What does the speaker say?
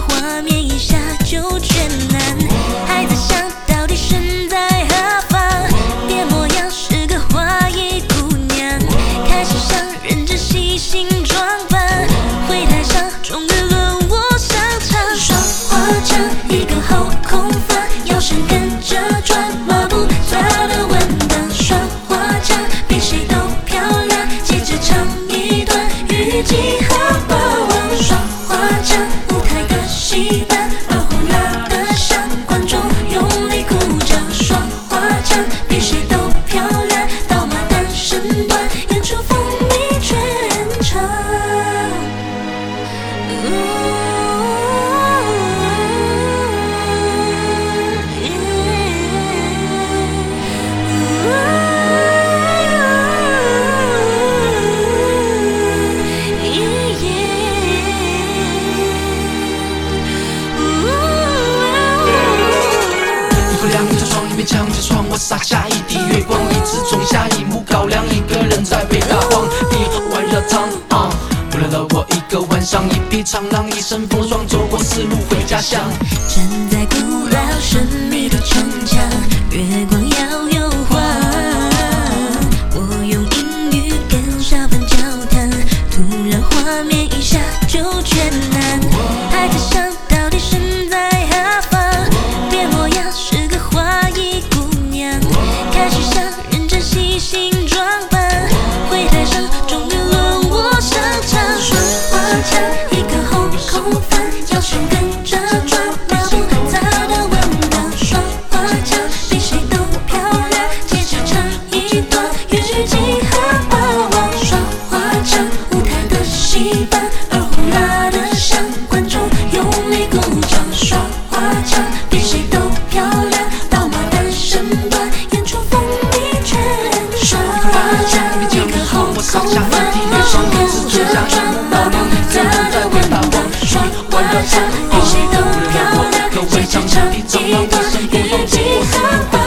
画面一下就全 you 墙纸窗，我洒下一滴月光，一直种下一亩高粱，一个人在北大荒地玩热汤啊。无聊了我一个晚上，一匹长狼，一身风霜，走过四路回家乡，站在古老。 셋이 翩翩起航